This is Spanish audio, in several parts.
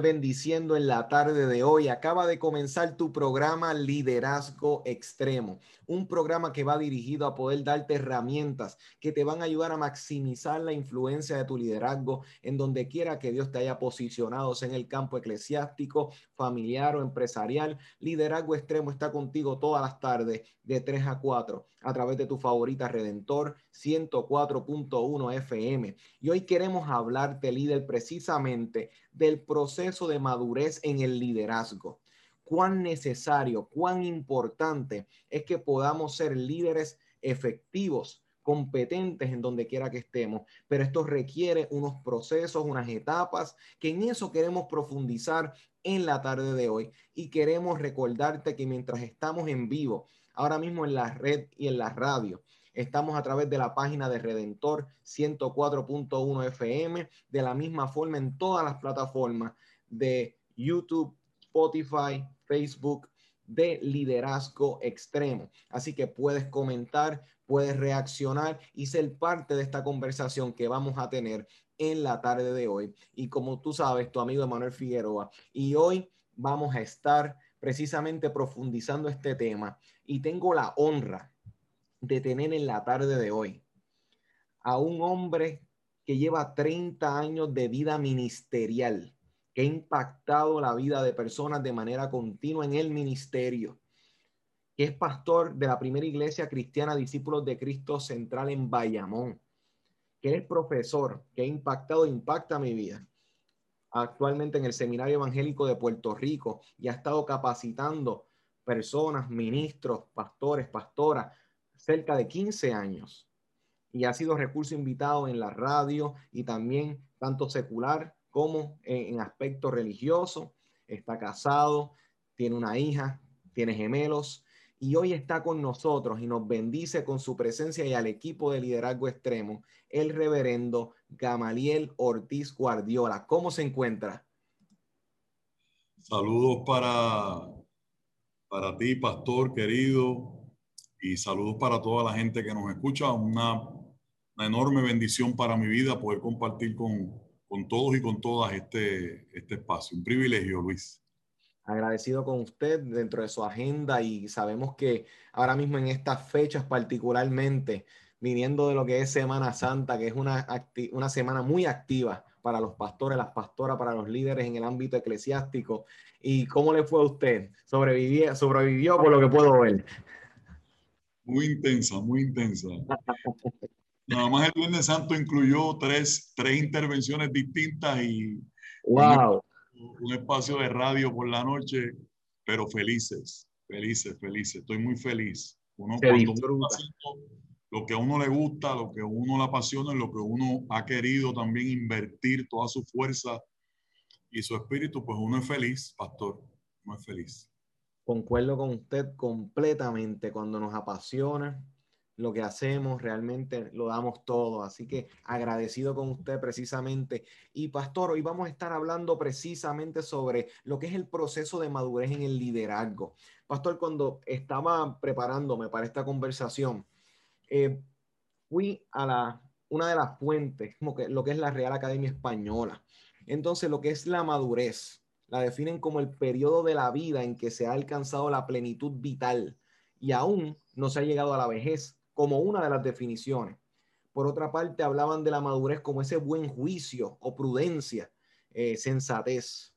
Bendiciendo en la tarde de hoy. Acaba de comenzar tu programa Liderazgo Extremo, un programa que va dirigido a poder darte herramientas que te van a ayudar a maximizar la influencia de tu liderazgo en donde quiera que Dios te haya posicionado, sea en el campo eclesiástico, familiar o empresarial. Liderazgo Extremo está contigo todas las tardes de 3 a 4 a través de tu favorita Redentor 104.1 FM. Y hoy queremos hablarte, líder, precisamente del proceso de madurez en el liderazgo. Cuán necesario, cuán importante es que podamos ser líderes efectivos, competentes en donde quiera que estemos, pero esto requiere unos procesos, unas etapas, que en eso queremos profundizar en la tarde de hoy. Y queremos recordarte que mientras estamos en vivo, ahora mismo en la red y en la radio, Estamos a través de la página de Redentor 104.1 FM, de la misma forma en todas las plataformas de YouTube, Spotify, Facebook, de liderazgo extremo. Así que puedes comentar, puedes reaccionar y ser parte de esta conversación que vamos a tener en la tarde de hoy. Y como tú sabes, tu amigo Manuel Figueroa. Y hoy vamos a estar precisamente profundizando este tema. Y tengo la honra de tener en la tarde de hoy a un hombre que lleva 30 años de vida ministerial, que ha impactado la vida de personas de manera continua en el ministerio, que es pastor de la primera iglesia cristiana Discípulos de Cristo Central en Bayamón, que es profesor, que ha impactado, impacta mi vida actualmente en el Seminario Evangélico de Puerto Rico y ha estado capacitando personas, ministros, pastores, pastoras cerca de 15 años. Y ha sido recurso invitado en la radio y también tanto secular como en, aspecto religioso. Está casado, tiene una hija, tiene gemelos y hoy está con nosotros y nos bendice con su presencia y al equipo de liderazgo extremo, el reverendo Gamaliel Ortiz Guardiola. ¿Cómo se encuentra? Saludos para, para ti, pastor querido, y saludos para toda la gente que nos escucha. Una, enorme bendición para mi vida poder compartir con, con todos y con todas este, este espacio. Un privilegio, Luis. Agradecido con usted dentro de su agenda y sabemos que ahora mismo en estas fechas particularmente, viniendo de lo que es Semana Santa, que es una, una semana muy activa para los pastores, las pastoras, para los líderes en el ámbito eclesiástico. ¿Y cómo le fue a usted? ¿Sobrevivió, sobrevivió por lo que puedo ver? Muy intensa, muy intensa. Nada más el Viernes Santo incluyó tres, tres intervenciones distintas y wow. un, espacio de radio por la noche, pero felices, felices, felices. Estoy muy feliz. Uno, cuando lo que a uno le gusta, lo que a uno le apasiona, lo que uno ha querido también invertir toda su fuerza y su espíritu, pues uno es feliz, pastor, uno es feliz. Concuerdo con usted completamente. Cuando nos apasiona lo que hacemos, realmente lo damos todo. Así que agradecido con usted precisamente. Y pastor, hoy vamos a estar hablando precisamente sobre lo que es el proceso de madurez en el liderazgo. Pastor, cuando estaba preparándome para esta conversación, eh, fui a la, una de las fuentes, como que, lo que es la Real Academia Española. Entonces, lo que es la madurez la definen como el periodo de la vida en que se ha alcanzado la plenitud vital y aún no se ha llegado a la vejez, como una de las definiciones. Por otra parte, hablaban de la madurez como ese buen juicio o prudencia, eh, sensatez.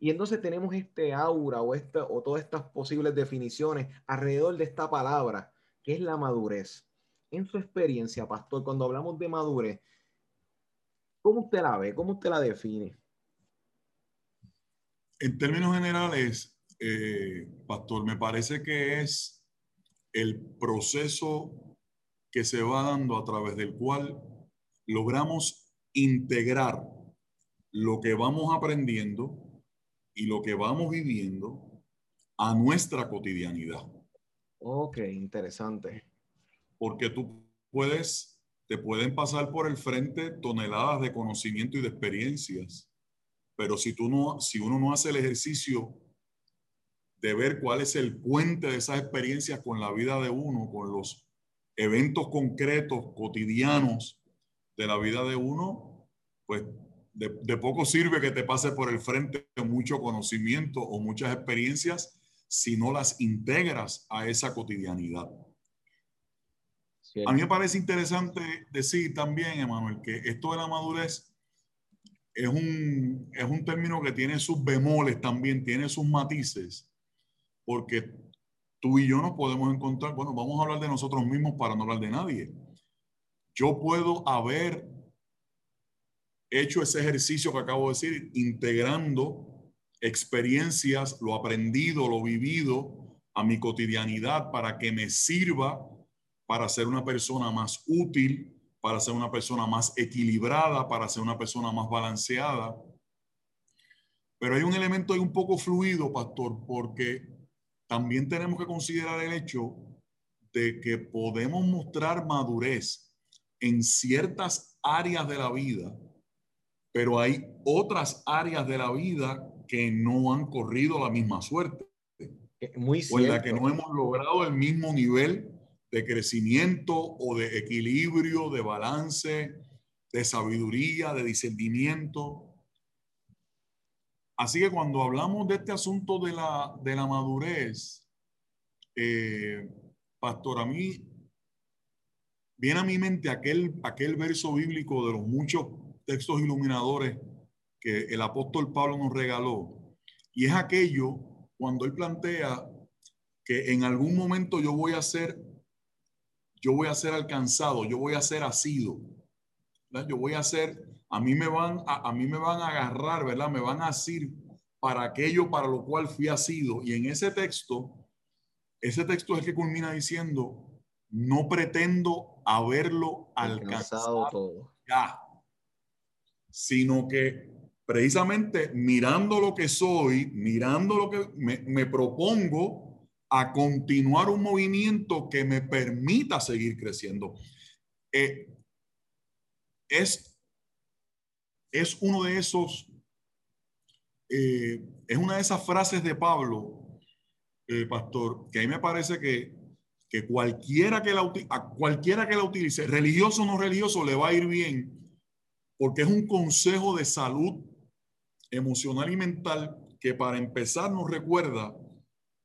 Y entonces tenemos este aura o, esta, o todas estas posibles definiciones alrededor de esta palabra, que es la madurez. En su experiencia, pastor, cuando hablamos de madurez, ¿cómo usted la ve? ¿Cómo usted la define? En términos generales, eh, Pastor, me parece que es el proceso que se va dando a través del cual logramos integrar lo que vamos aprendiendo y lo que vamos viviendo a nuestra cotidianidad. Ok, interesante. Porque tú puedes, te pueden pasar por el frente toneladas de conocimiento y de experiencias, pero si tú no, si uno no hace el ejercicio de ver cuál es el puente de esas experiencias con la vida de uno, con los eventos concretos, cotidianos de la vida de uno, pues de, poco sirve que te pase por el frente mucho conocimiento o muchas experiencias si no las integras a esa cotidianidad. A mí me parece interesante decir también, Emanuel, que esto de la madurez es un, es un término que tiene sus bemoles también, tiene sus matices, porque tú y yo nos podemos encontrar, bueno, vamos a hablar de nosotros mismos para no hablar de nadie. Yo puedo haber hecho ese ejercicio que acabo de decir, integrando experiencias, lo aprendido, lo vivido a mi cotidianidad para que me sirva para ser una persona más útil, para ser una persona más equilibrada, para ser una persona más balanceada. Pero hay un elemento ahí un poco fluido, pastor, porque también tenemos que considerar el hecho de que podemos mostrar madurez en ciertas áreas de la vida, pero hay otras áreas de la vida que no han corrido la misma suerte. Muy cierto. O en la que no hemos logrado el mismo nivel de crecimiento o de equilibrio, de balance, de sabiduría, de discernimiento. Así que cuando hablamos de este asunto de la, de la madurez, eh, pastor, a mí viene a mi mente aquel, aquel verso bíblico de los muchos textos iluminadores que el apóstol Pablo nos regaló. Y es aquello cuando él plantea que en algún momento yo voy a ser, yo voy a ser alcanzado, yo voy a ser asido. Yo voy a ser a mí me van a, a, mí me van a agarrar, ¿verdad? Me van a decir para aquello para lo cual fui asido. Y en ese texto, ese texto es el que culmina diciendo, no pretendo haberlo alcanzado, todo. ya, sino que precisamente mirando lo que soy, mirando lo que me, me propongo a continuar un movimiento que me permita seguir creciendo. Eh, es es uno de esos, eh, es una de esas frases de Pablo, eh, pastor, que a mí me parece que, que cualquiera, que la, cualquiera que la utilice, religioso o no religioso, le va a ir bien, porque es un consejo de salud emocional y mental que para empezar nos recuerda,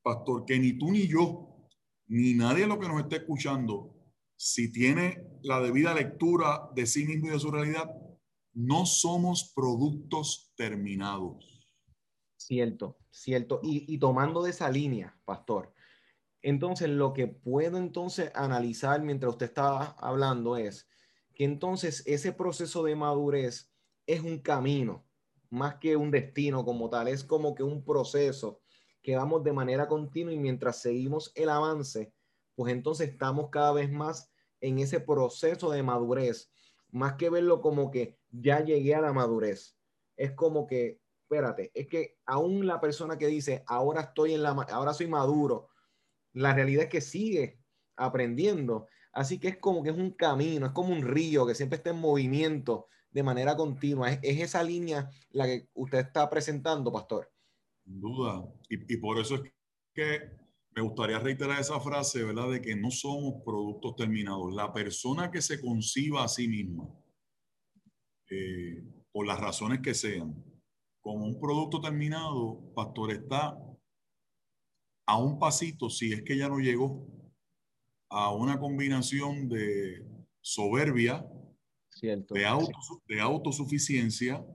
pastor, que ni tú ni yo, ni nadie lo que nos esté escuchando, si tiene la debida lectura de sí mismo y de su realidad, no somos productos terminados. Cierto, cierto. Y, tomando de esa línea, pastor, entonces lo que puedo entonces analizar mientras usted está hablando es que entonces ese proceso de madurez es un camino, más que un destino como tal, es como que un proceso que vamos de manera continua y mientras seguimos el avance, pues entonces estamos cada vez más en ese proceso de madurez, más que verlo como que ya llegué a la madurez. Es como que, espérate, es que aún la persona que dice, ahora estoy en la, ahora soy maduro, la realidad es que sigue aprendiendo. Así que es como que es un camino, es como un río que siempre está en movimiento de manera continua. Es, esa línea la que usted está presentando, pastor. Sin duda. Y, y por eso es que me gustaría reiterar esa frase, ¿verdad? De que no somos productos terminados. La persona que se conciba a sí misma, eh, por las razones que sean, como un producto terminado, pastor, está a un pasito, si es que ya no llegó, a una combinación de soberbia, de, auto, de autosuficiencia,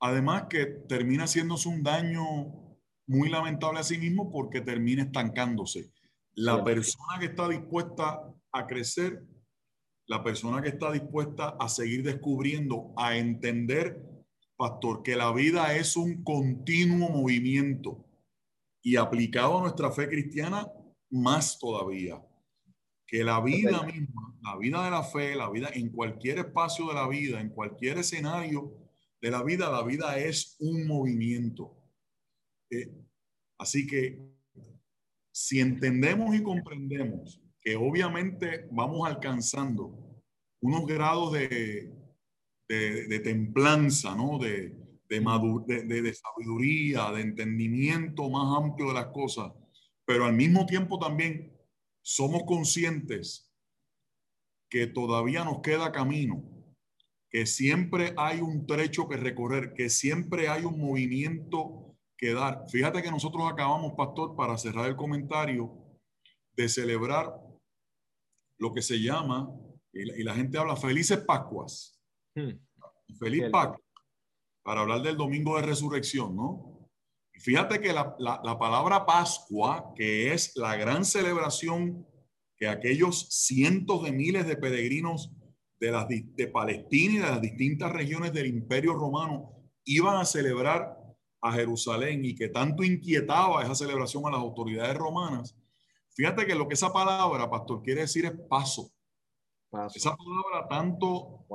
además que termina haciéndose un daño muy lamentable a sí mismo porque termina estancándose. La persona que está dispuesta a crecer la persona que está dispuesta a seguir descubriendo, a entender, pastor, que la vida es un continuo movimiento y aplicado a nuestra fe cristiana, más todavía. Que la vida misma, la vida de la fe, la vida en cualquier espacio de la vida, en cualquier escenario de la vida, la vida es un movimiento. Eh, así que si entendemos y comprendemos que obviamente vamos alcanzando unos grados de, de, templanza, ¿no? De, de, de, sabiduría, de entendimiento más amplio de las cosas, pero al mismo tiempo también somos conscientes que todavía nos queda camino, que siempre hay un trecho que recorrer, que siempre hay un movimiento que dar. Fíjate que nosotros acabamos, pastor, para cerrar el comentario, de celebrar lo que se llama, y la, gente habla, felices Pascuas. Hmm. Feliz Pascua, para hablar del domingo de resurrección, ¿no? Fíjate que la, la, palabra Pascua, que es la gran celebración que aquellos cientos de miles de peregrinos de, las, de Palestina y de las distintas regiones del Imperio Romano iban a celebrar a Jerusalén y que tanto inquietaba esa celebración a las autoridades romanas, fíjate que lo que esa palabra, pastor, quiere decir es paso. Esa palabra tanto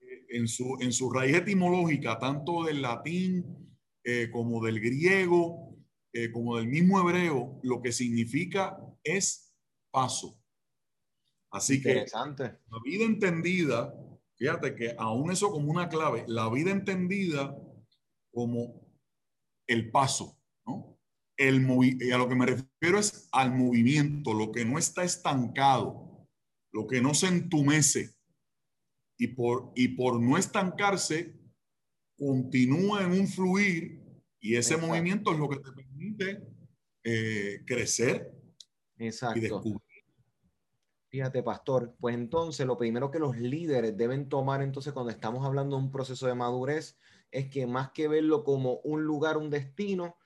eh, en, su, en su raíz etimológica, tanto del latín eh, como del griego, eh, como del mismo hebreo, lo que significa es paso. Así que la vida entendida, fíjate que aún eso como una clave, la vida entendida como el paso, ¿no? El y a lo que me refiero es al movimiento, lo que no está estancado, lo que no se entumece y por, y por no estancarse, continúa en un fluir y ese movimiento es lo que te permite eh, crecer Exacto. y descubrir. Fíjate, pastor, pues entonces lo primero que los líderes deben tomar entonces cuando estamos hablando de un proceso de madurez es que más que verlo como un lugar, un destino,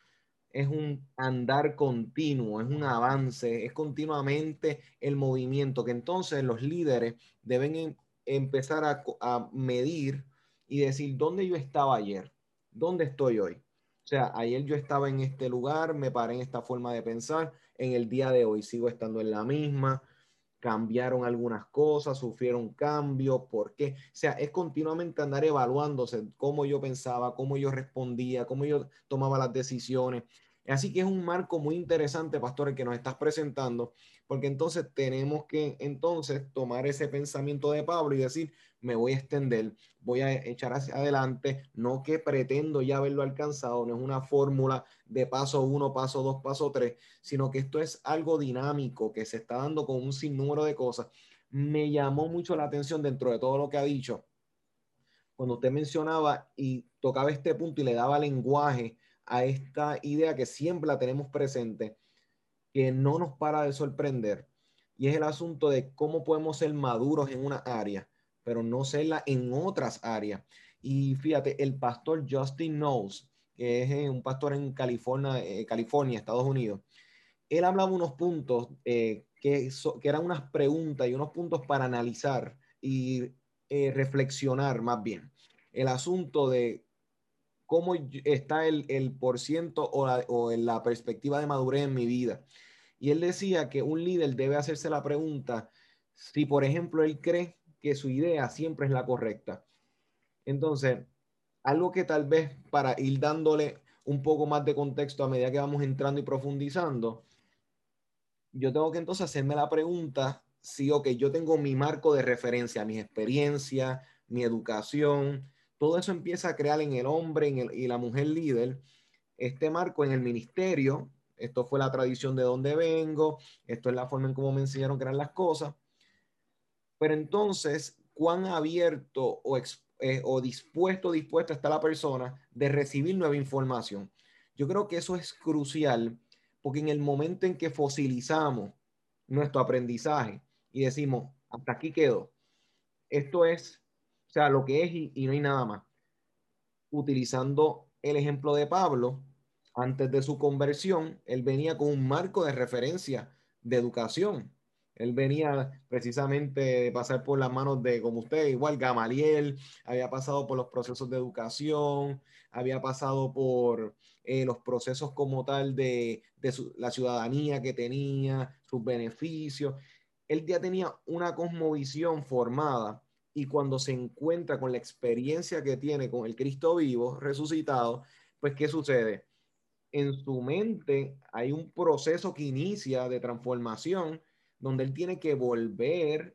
es un andar continuo, es un avance, es continuamente el movimiento, que entonces los líderes deben em, empezar a, a, medir y decir, ¿dónde yo estaba ayer? ¿Dónde estoy hoy? O sea, ayer yo estaba en este lugar, me paré en esta forma de pensar, en el día de hoy sigo estando en la misma, cambiaron algunas cosas, sufrieron cambios, ¿por qué? O sea, es continuamente andar evaluándose cómo yo pensaba, cómo yo respondía, cómo yo tomaba las decisiones. Así que es un marco muy interesante, pastor, el que nos estás presentando, porque entonces tenemos que entonces tomar ese pensamiento de Pablo y decir, me voy a extender, voy a echar hacia adelante, no que pretendo ya haberlo alcanzado, no es una fórmula de paso uno, paso dos, paso tres, sino que esto es algo dinámico que se está dando con un sinnúmero de cosas. Me llamó mucho la atención dentro de todo lo que ha dicho, cuando usted mencionaba y tocaba este punto y le daba lenguaje a esta idea que siempre la tenemos presente, que no nos para de sorprender, y es el asunto de cómo podemos ser maduros en una área, pero no serla en otras áreas. Y fíjate, el pastor Justin Knowles, que es eh, un pastor en California, eh, California Estados Unidos, él hablaba unos puntos eh, que, que, eran unas preguntas y unos puntos para analizar y reflexionar más bien. El asunto de cómo está el, el por ciento o la, o la perspectiva de madurez en mi vida. Y él decía que un líder debe hacerse la pregunta si, por ejemplo, él cree que su idea siempre es la correcta. Entonces, algo que tal vez para ir dándole un poco más de contexto a medida que vamos entrando y profundizando, yo tengo que entonces hacerme la pregunta si, ok, yo tengo mi marco de referencia, mi experiencia, mi educación, todo eso empieza a crear en el hombre y la mujer líder este marco en el ministerio. Esto fue la tradición de donde vengo, esto es la forma en cómo me enseñaron que eran las cosas. Pero entonces, ¿cuán abierto o, eh, o dispuesto dispuesta está la persona de recibir nueva información? Yo creo que eso es crucial porque en el momento en que fosilizamos nuestro aprendizaje y decimos, hasta aquí quedó, esto es o sea, lo que es y, no hay nada más. Utilizando el ejemplo de Pablo, antes de su conversión, él venía con un marco de referencia de educación. Él venía precisamente de pasar por las manos de, como usted, igual Gamaliel, había pasado por los procesos de educación, había pasado por eh, los procesos como tal de, la ciudadanía que tenía, sus beneficios. Él ya tenía una cosmovisión formada y cuando se encuentra con la experiencia que tiene con el Cristo vivo, resucitado, pues ¿qué sucede? En su mente hay un proceso que inicia de transformación donde él tiene que volver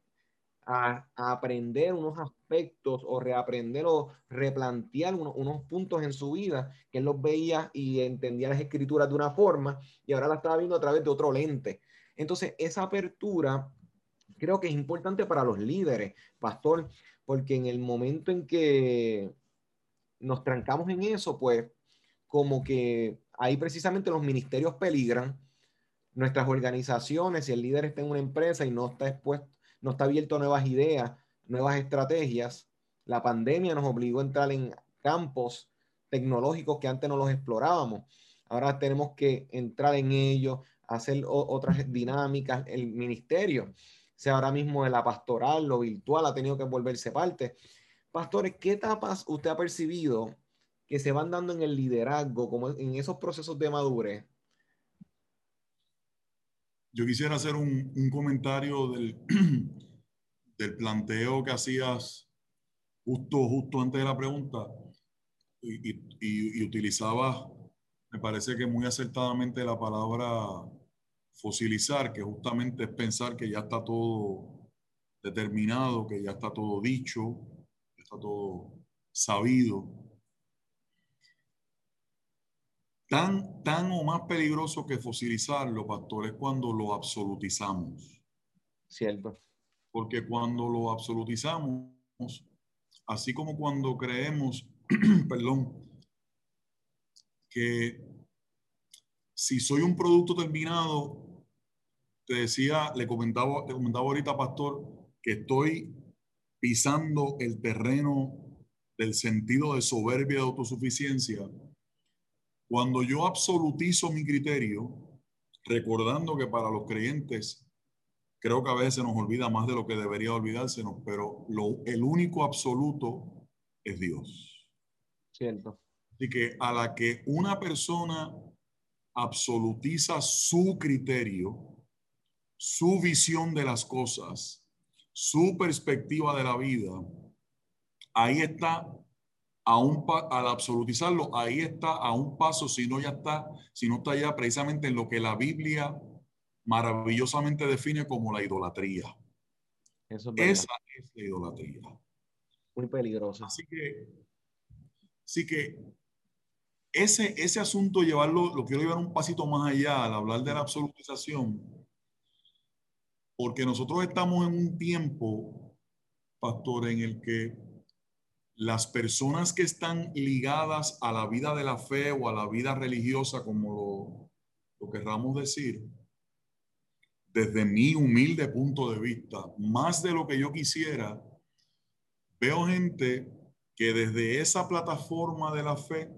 a, aprender unos aspectos o reaprender o replantear unos puntos en su vida que él los veía y entendía las escrituras de una forma y ahora la estaba viendo a través de otro lente. Entonces, esa apertura creo que es importante para los líderes, pastor, porque en el momento en que nos trancamos en eso, pues como que ahí precisamente los ministerios peligran, nuestras organizaciones, si el líder está en una empresa y no está expuesto, no está abierto a nuevas ideas, nuevas estrategias. La pandemia nos obligó a entrar en campos tecnológicos que antes no los explorábamos. Ahora tenemos que entrar en ellos, hacer otras dinámicas. El ministerio, sea ahora mismo de la pastoral, lo virtual, ha tenido que volverse parte. Pastores, ¿qué etapas usted ha percibido que se van dando en el liderazgo, como en esos procesos de madurez? Yo quisiera hacer un, comentario del, del, planteo que hacías justo, justo antes de la pregunta y, y, y, utilizabas, me parece que muy acertadamente la palabra fosilizar, que justamente es pensar que ya está todo determinado, que ya está todo dicho, está todo sabido. Tan, tan o más peligroso que fosilizarlo, pastor, es cuando lo absolutizamos. Cierto. Porque cuando lo absolutizamos, así como cuando creemos, perdón, que si soy un producto terminado, te decía, le comentaba, le comentaba ahorita, pastor, que estoy pisando el terreno del sentido de soberbia de autosuficiencia cuando yo absolutizo mi criterio, recordando que para los creyentes, creo que a veces se nos olvida más de lo que debería olvidársenos, pero lo, el único absoluto es Dios. Cierto. Así que a la que una persona absolutiza su criterio, su visión de las cosas, su perspectiva de la vida, ahí está a un al absolutizarlo, ahí está a un paso, si no ya está, si no está ya precisamente en lo que la Biblia maravillosamente define como la idolatría. Esa es la idolatría. Muy peligrosa. Así que, así que ese, ese asunto llevarlo, lo quiero llevar un pasito más allá al hablar de la absolutización, porque nosotros estamos en un tiempo, pastor, en el que las personas que están ligadas a la vida de la fe o a la vida religiosa, como lo, querramos decir, desde mi humilde punto de vista, más de lo que yo quisiera, veo gente que desde esa plataforma de la fe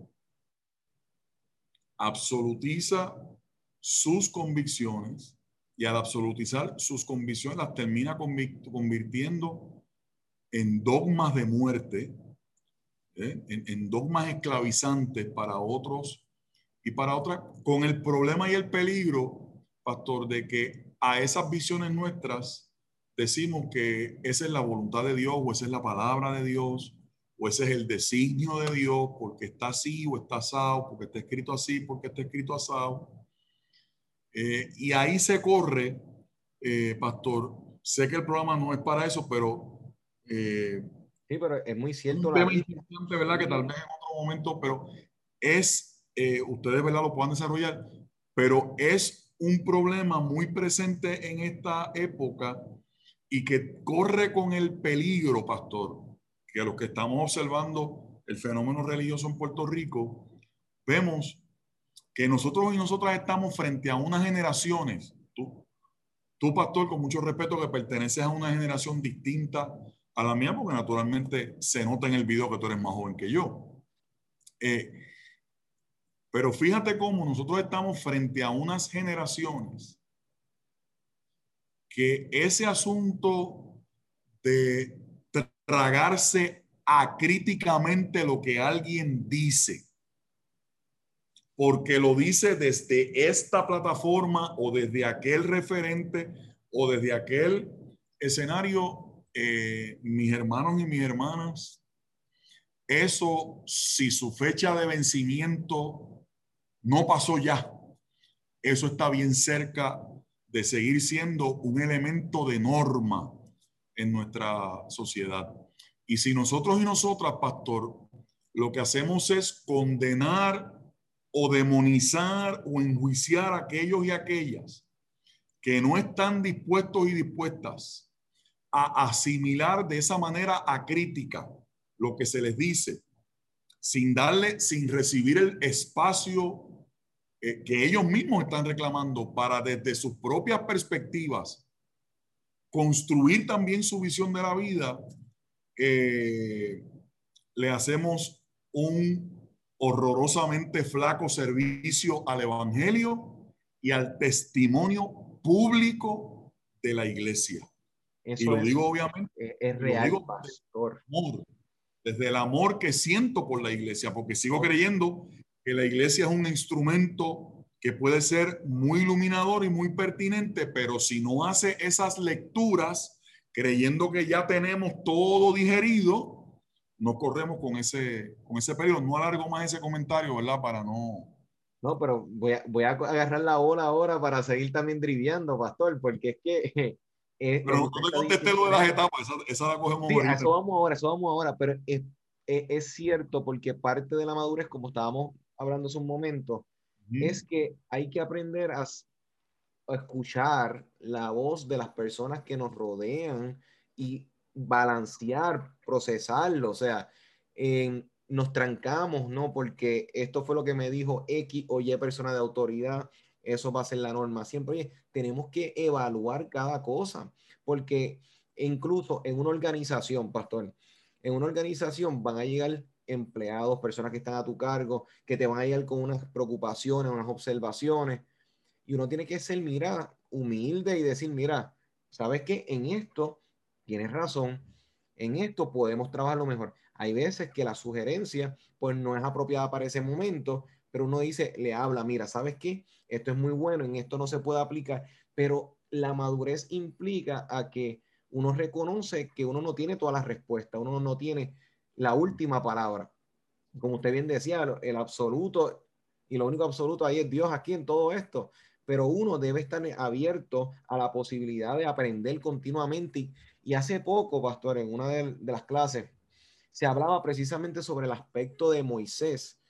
absolutiza sus convicciones y al absolutizar sus convicciones las termina convirtiendo en dogmas de muerte ¿eh? en, dogmas esclavizantes para otros y para otras, con el problema y el peligro, pastor, de que a esas visiones nuestras decimos que esa es la voluntad de Dios o esa es la palabra de Dios o ese es el designio de Dios porque está así o está asado, porque está escrito así, porque está escrito asado. Eh, y ahí se corre, eh, pastor, sé que el programa no es para eso, pero Sí, pero es muy cierto. Un tema importante, ¿verdad? Que tal vez en otro momento, pero es, eh, ustedes, ¿verdad? Lo puedan desarrollar, pero es un problema muy presente en esta época y que corre con el peligro, pastor, que los que estamos observando el fenómeno religioso en Puerto Rico, vemos que nosotros y nosotras estamos frente a unas generaciones. Tú, tú, pastor, con mucho respeto, que perteneces a una generación distinta a la mía, porque naturalmente se nota en el video que tú eres más joven que yo. Eh, pero fíjate cómo nosotros estamos frente a unas generaciones que ese asunto de tragarse acríticamente lo que alguien dice, porque lo dice desde esta plataforma o desde aquel referente o desde aquel escenario eh, mis hermanos y mis hermanas, eso, si su fecha de vencimiento no pasó ya, eso está bien cerca de seguir siendo un elemento de norma en nuestra sociedad. Y si nosotros y nosotras, pastor, lo que hacemos es condenar o demonizar o enjuiciar a aquellos y aquellas que no están dispuestos y dispuestas a asimilar de esa manera a crítica lo que se les dice, sin darle, sin recibir el espacio eh, que ellos mismos están reclamando para desde sus propias perspectivas construir también su visión de la vida, eh, le hacemos un horrorosamente flaco servicio al Evangelio y al testimonio público de la iglesia. Y lo digo obviamente. Es, real, pastor desde el amor que siento por la iglesia, porque sigo creyendo que la iglesia es un instrumento que puede ser muy iluminador y muy pertinente, pero si no hace esas lecturas creyendo que ya tenemos todo digerido, no corremos con ese, con ese periodo. No alargo más ese comentario, ¿verdad? Para no... No, pero voy a, voy a agarrar la ola ahora para seguir también driviando, pastor, porque es que pero no te contesté lo de las etapas, esa, la cogemos sí, eso vamos ahora, eso vamos ahora, pero es, es, cierto porque parte de la madurez, como estábamos hablando hace un momento, es que hay que aprender a, escuchar la voz de las personas que nos rodean y balancear, procesarlo, o sea, nos trancamos, ¿no? Porque esto fue lo que me dijo X o Y persona de autoridad eso va a ser la norma. Siempre tenemos que evaluar cada cosa, porque incluso en una organización, pastor, en una organización van a llegar empleados, personas que están a tu cargo, que te van a llegar con unas preocupaciones, unas observaciones, y uno tiene que ser, mira, humilde y decir, mira, ¿sabes qué? En esto tienes razón, en esto podemos trabajar lo mejor. Hay veces que la sugerencia, pues no es apropiada para ese momento, pero uno dice, le habla, mira, ¿sabes qué? Esto es muy bueno, en esto no se puede aplicar, pero la madurez implica a que uno reconoce que uno no tiene todas las respuestas, uno no tiene la última palabra. Como usted bien decía, el absoluto y lo único absoluto ahí es Dios aquí en todo esto, pero uno debe estar abierto a la posibilidad de aprender continuamente. Y, hace poco, pastor, en una de las clases, se hablaba precisamente sobre el aspecto de Moisés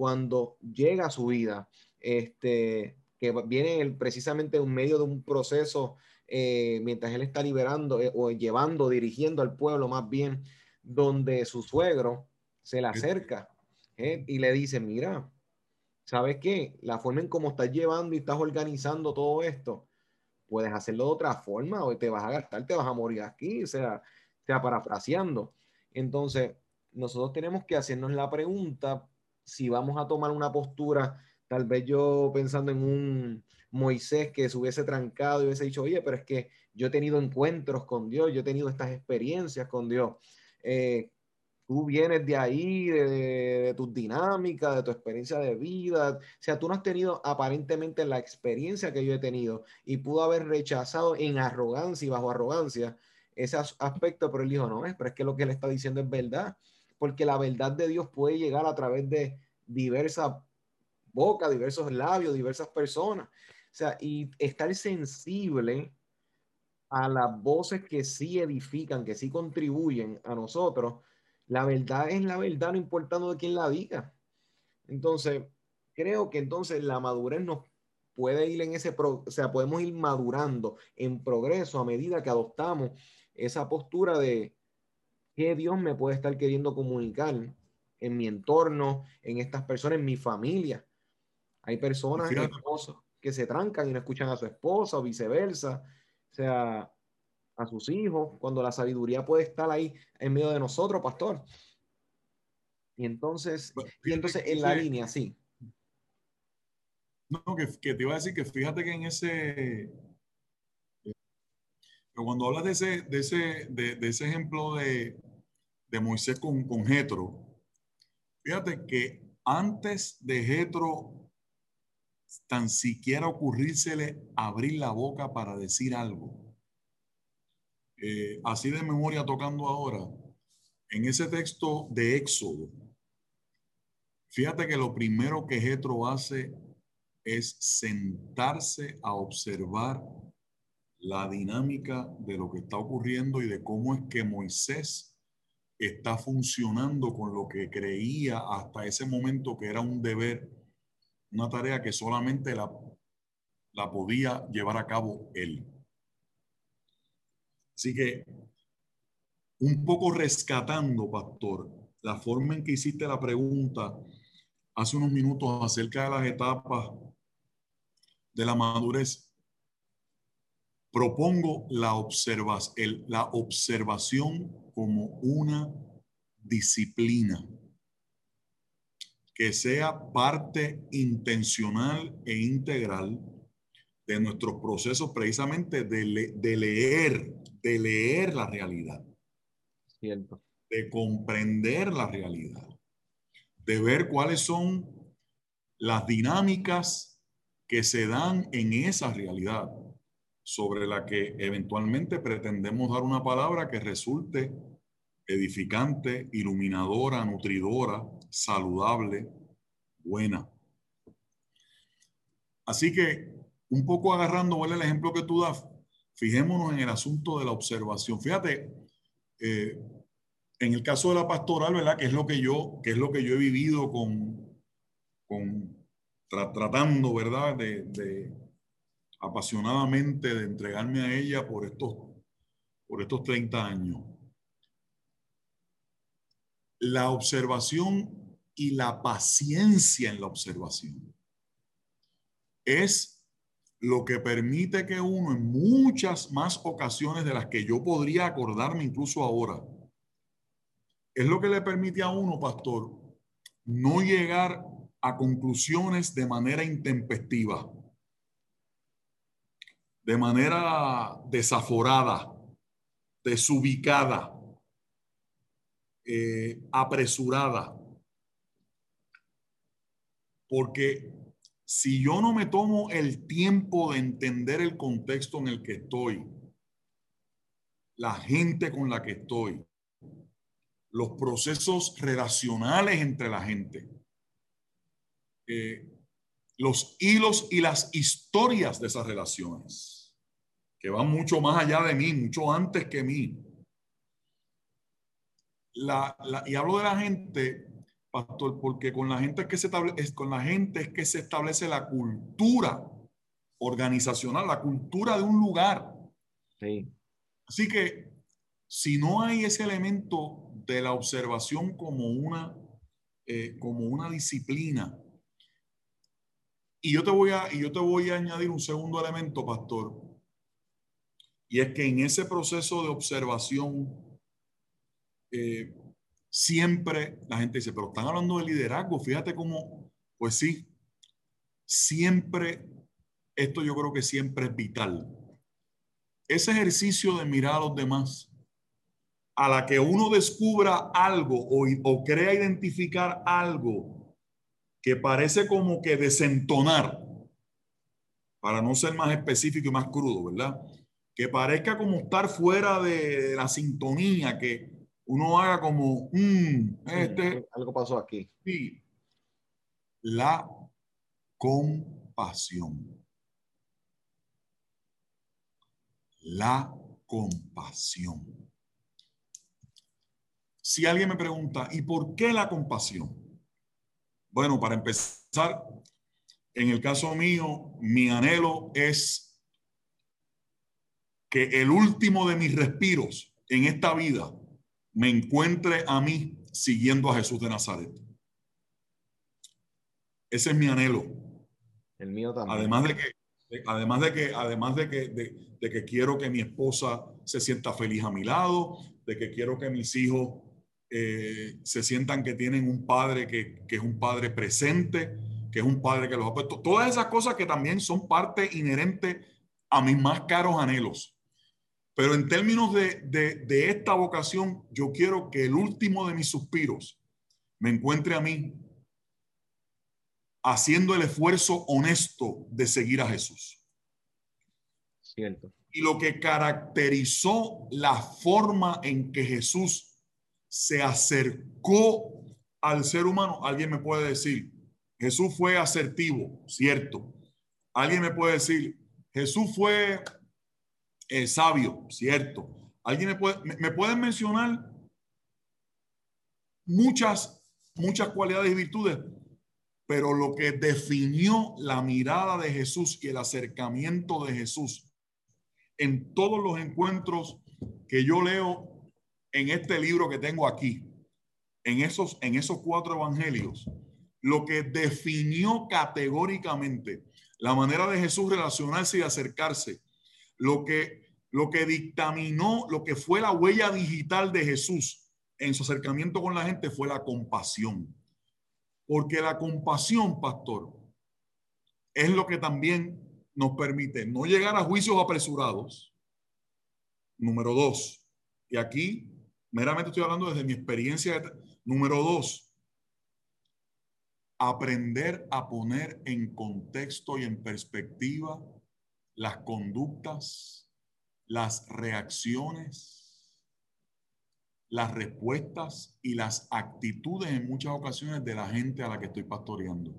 cuando llega a su vida, este, que viene precisamente en medio de un proceso eh, mientras él está liberando eh, o llevando, dirigiendo al pueblo más bien, donde su suegro se le acerca eh, y le dice, mira, ¿sabes qué? La forma en cómo estás llevando y estás organizando todo esto, puedes hacerlo de otra forma o te vas a gastar, te vas a morir aquí, o sea, sea parafraseando. Entonces, nosotros tenemos que hacernos la pregunta si vamos a tomar una postura, tal vez yo pensando en un Moisés que se hubiese trancado y hubiese dicho, oye, pero es que yo he tenido encuentros con Dios, yo he tenido estas experiencias con Dios. Eh, tú vienes de ahí, de, tus dinámicas, de tu experiencia de vida. O sea, tú no has tenido aparentemente la experiencia que yo he tenido y pudo haber rechazado en arrogancia y bajo arrogancia ese aspecto, pero él dijo, no, es, pero es que lo que él está diciendo es verdad porque la verdad de Dios puede llegar a través de diversas bocas, diversos labios, diversas personas. O sea, y estar sensible a las voces que sí edifican, que sí contribuyen a nosotros, la verdad es la verdad, no importando de quién la diga. Entonces, creo que entonces la madurez nos puede ir en ese, o sea, podemos ir madurando en progreso a medida que adoptamos esa postura de, qué Dios me puede estar queriendo comunicar en mi entorno, en estas personas, en mi familia. Hay personas que se trancan y no escuchan a su esposa o viceversa, o sea, a sus hijos, cuando la sabiduría puede estar ahí en medio de nosotros, pastor. Y entonces, y entonces en la línea, sí. No, que, te iba a decir que fíjate que en ese, cuando hablas de ese, de ese, de ese ejemplo de, de Moisés con, con Jetro, fíjate que antes de Jetro tan siquiera ocurrírsele abrir la boca para decir algo, Eh, así de memoria tocando ahora, en ese texto de Éxodo, fíjate que lo primero que Jetro hace es sentarse a observar la dinámica de lo que está ocurriendo y de cómo es que Moisés está funcionando con lo que creía hasta ese momento que era un deber, una tarea que solamente la, la podía llevar a cabo él. Así que, un poco rescatando, pastor, la forma en que hiciste la pregunta hace unos minutos acerca de las etapas de la madurez, propongo la, observas, el, la observación como una disciplina que sea parte intencional e integral de nuestros procesos precisamente de, de leer, de leer la realidad. Cierto. De comprender la realidad. De ver cuáles son las dinámicas que se dan en esa realidad sobre la que eventualmente pretendemos dar una palabra que resulte edificante, iluminadora, nutridora, saludable, buena. Así que, un poco agarrando el ejemplo que tú das, fijémonos en el asunto de la observación. Fíjate, eh, en el caso de la pastoral, ¿verdad? Que es lo que yo, que es lo que yo he vivido con, con tratando, ¿verdad? de apasionadamente de entregarme a ella por estos, por estos 30 años. La observación y la paciencia en la observación es lo que permite que uno en muchas más ocasiones de las que yo podría acordarme incluso ahora, es lo que le permite a uno, pastor, no llegar a conclusiones de manera intempestiva de manera desaforada, desubicada, eh, apresurada. Porque si yo no me tomo el tiempo de entender el contexto en el que estoy, la gente con la que estoy, los procesos relacionales entre la gente, eh, los hilos y las historias de esas relaciones, que van mucho más allá de mí, mucho antes que mí. La, y hablo de la gente, pastor, porque con la gente es que se establece, con la gente es que se establece la cultura organizacional, la cultura de un lugar. Sí. Así que si no hay ese elemento de la observación como una, eh, como una disciplina, y yo te voy a, y yo te voy a añadir un segundo elemento, pastor. Y es que en ese proceso de observación, eh, siempre la gente dice, pero están hablando de liderazgo. Fíjate cómo, pues sí, siempre, esto yo creo que siempre es vital. Ese ejercicio de mirar a los demás, a la que uno descubra algo o, o crea identificar algo que parece como que desentonar, para no ser más específico y más crudo, ¿verdad? Que parezca como estar fuera de la sintonía, que uno haga como, mm, este, algo pasó aquí. Sí. La compasión. La compasión. Si alguien me pregunta, ¿y por qué la compasión? Bueno, para empezar, en el caso mío, mi anhelo es que el último de mis respiros en esta vida me encuentre a mí siguiendo a Jesús de Nazaret. Ese es mi anhelo. El mío también. Además de que, además de que, además de que, de que quiero que mi esposa se sienta feliz a mi lado, de que quiero que mis hijos eh, se sientan que tienen un padre que, es un padre presente, que es un padre que los ha puesto. Todas esas cosas que también son parte inherente a mis más caros anhelos. Pero en términos de, de esta vocación, yo quiero que el último de mis suspiros me encuentre a mí haciendo el esfuerzo honesto de seguir a Jesús. Cierto. Y lo que caracterizó la forma en que Jesús se acercó al ser humano, alguien me puede decir, Jesús fue asertivo, cierto. Alguien me puede decir, Jesús fue eh, sabio, cierto. Alguien me puede, me, pueden mencionar muchas, muchas cualidades y virtudes, pero lo que definió la mirada de Jesús y el acercamiento de Jesús en todos los encuentros que yo leo en este libro que tengo aquí, en esos, en esos cuatro evangelios, lo que definió categóricamente la manera de Jesús relacionarse y acercarse, lo que, lo que dictaminó, lo que fue la huella digital de Jesús en su acercamiento con la gente fue la compasión. Porque la compasión, pastor, es lo que también nos permite no llegar a juicios apresurados. Número dos, y aquí meramente estoy hablando desde mi experiencia. Número dos, aprender a poner en contexto y en perspectiva las conductas, las reacciones, las respuestas y las actitudes en muchas ocasiones de la gente a la que estoy pastoreando.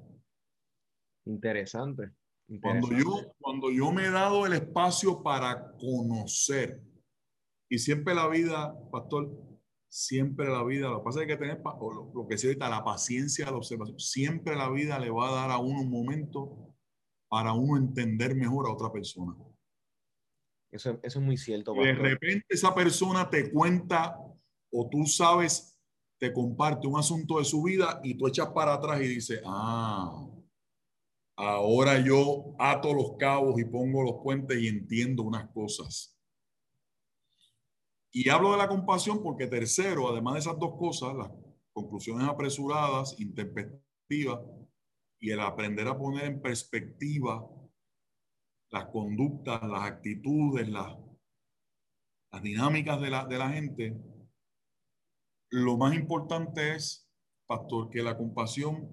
Interesante. Cuando, yo, cuando yo me he dado el espacio para conocer, y siempre la vida, pastor, siempre la vida, lo que pasa es que tener, lo, lo que se ahorita, la paciencia la observación, siempre la vida le va a dar a uno un momento para uno entender mejor a otra persona. Eso, eso es muy cierto. De repente esa persona te cuenta o tú sabes, te comparte un asunto de su vida y tú echas para atrás y dices, ah, Ahora yo ato los cabos y pongo los puentes y entiendo unas cosas. Y hablo de la compasión porque tercero, además de esas dos cosas, las conclusiones apresuradas, intempestivas y el aprender a poner en perspectiva las conductas, las actitudes, las, dinámicas de la, de la gente, lo más importante es, pastor, que la compasión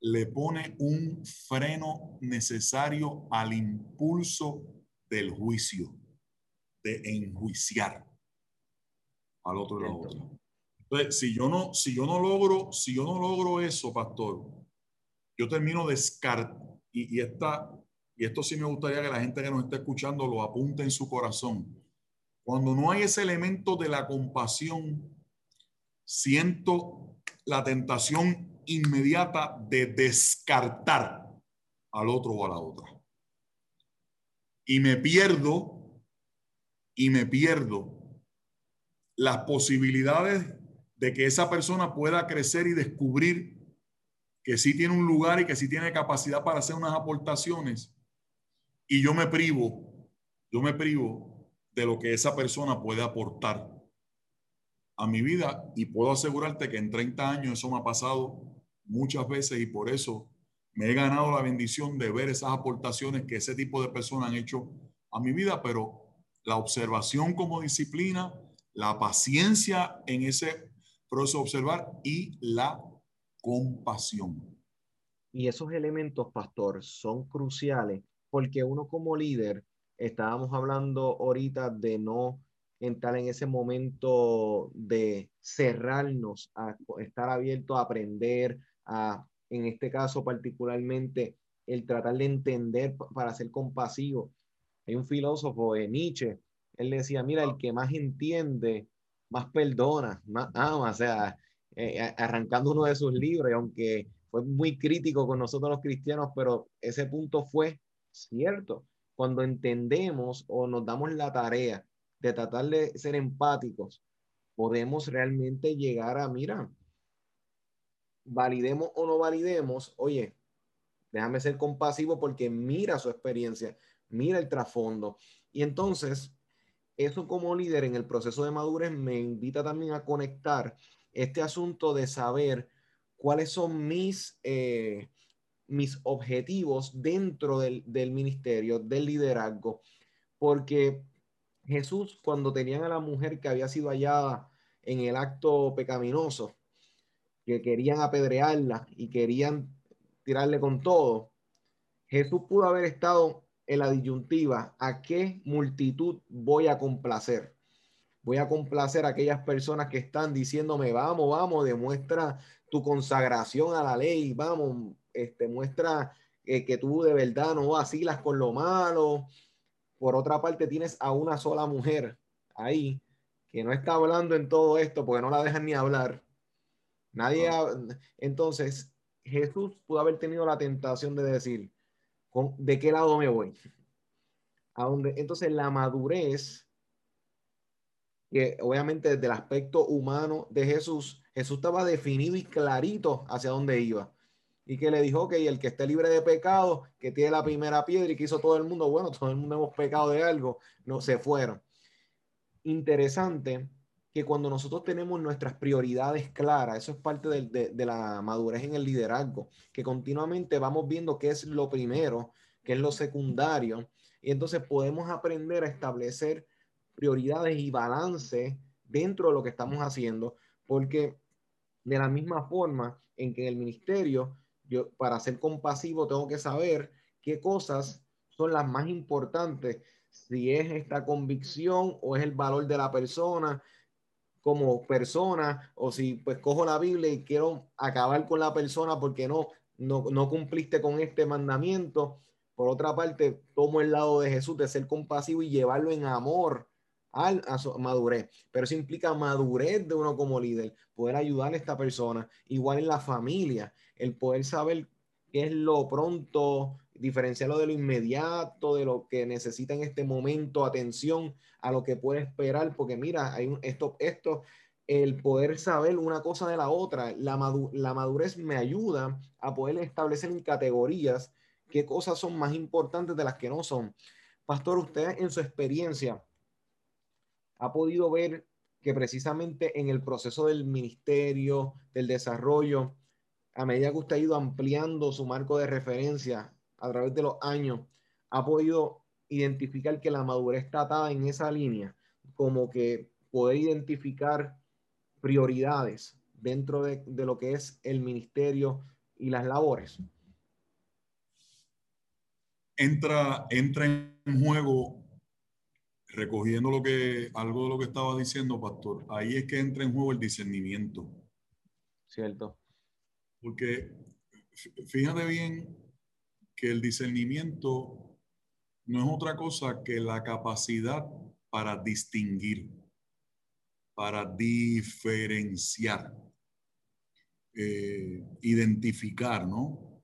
le pone un freno necesario al impulso del juicio, de enjuiciar al otro y la otra. Entonces, si yo no, si yo no logro, si yo no logro eso, pastor, yo termino descartando, y, y, esta, y esto sí me gustaría que la gente que nos está escuchando lo apunte en su corazón. Cuando no hay ese elemento de la compasión, siento la tentación inmediata de descartar al otro o a la otra. Y me pierdo, y me pierdo las posibilidades de que esa persona pueda crecer y descubrir que sí tiene un lugar y que sí tiene capacidad para hacer unas aportaciones. Y yo me privo, yo me privo de lo que esa persona puede aportar a mi vida. Y puedo asegurarte que en 30 años eso me ha pasado muchas veces. Y por eso me he ganado la bendición de ver esas aportaciones que ese tipo de personas han hecho a mi vida, pero la observación como disciplina, la paciencia en ese proceso de observar y la compasión. Y esos elementos, pastor, son cruciales porque uno como líder, estábamos hablando ahorita de no entrar en ese momento de cerrarnos a estar abierto a aprender, en este caso particularmente, el tratar de entender para ser compasivo. Hay un filósofo de Nietzsche, él decía, mira, el que más entiende, más perdona, más ama, o sea, eh, arrancando uno de sus libros, y aunque fue muy crítico con nosotros los cristianos, pero ese punto fue cierto. Cuando entendemos o nos damos la tarea de tratar de ser empáticos, podemos realmente llegar a, mira, validemos o no validemos, oye, déjame ser compasivo porque mira su experiencia, mira el trasfondo. Y entonces, eso como líder en el proceso de madurez me invita también a conectar este asunto de saber cuáles son mis, eh, mis objetivos dentro del, del ministerio, del liderazgo, porque Jesús, cuando tenían a la mujer que había sido hallada en el acto pecaminoso, que querían apedrearla y querían tirarle con todo, Jesús pudo haber estado en la disyuntiva, ¿a qué multitud voy a complacer? Voy a complacer a aquellas personas que están diciéndome, vamos, vamos, demuestra tu consagración a la ley, vamos, este, muestra eh, que tú de verdad no vacilas con lo malo. Por otra parte, tienes a una sola mujer ahí que no está hablando en todo esto porque no la dejan ni hablar. Nadie. Entonces, Jesús pudo haber tenido la tentación de decir, ¿de qué lado me voy? A? Entonces, la madurez, que obviamente desde el aspecto humano de Jesús, Jesús estaba definido y clarito hacia dónde iba. Y que le dijo, que el que esté libre de pecado, que tiene la primera piedra y que hizo todo el mundo, bueno, todo el mundo hemos pecado de algo, no se fueron. Interesante que cuando nosotros tenemos nuestras prioridades claras, eso es parte de, de, la madurez en el liderazgo, que continuamente vamos viendo qué es lo primero, qué es lo secundario, y entonces podemos aprender a establecer prioridades y balance dentro de lo que estamos haciendo, porque de la misma forma en que en el ministerio, yo para ser compasivo tengo que saber qué cosas son las más importantes, si es esta convicción o es el valor de la persona, como persona o si pues cojo la Biblia y quiero acabar con la persona porque no, no, cumpliste con este mandamiento. Por otra parte, tomo el lado de Jesús de ser compasivo y llevarlo en amor al, a su madurez. Pero eso implica madurez de uno como líder, poder ayudar a esta persona. Igual en la familia, el poder saber qué es lo pronto, diferenciarlo de lo inmediato, de lo que necesita en este momento, atención a lo que puede esperar, porque mira, hay un, esto, esto, el poder saber una cosa de la otra, la, la madurez me ayuda a poder establecer en categorías qué cosas son más importantes de las que no son. Pastor, usted en su experiencia ha podido ver que precisamente en el proceso del ministerio, del desarrollo, a medida que usted ha ido ampliando su marco de referencia a través de los años, ha podido identificar que la madurez está atada en esa línea, como que poder identificar prioridades dentro de, lo que es el ministerio y las labores. Entra, entra en juego, recogiendo lo que, algo de lo que estaba diciendo, Pastor, ahí es que entra en juego el discernimiento. Cierto. Porque fíjate bien que el discernimiento no es otra cosa que la capacidad para distinguir, para diferenciar, eh, identificar, ¿no?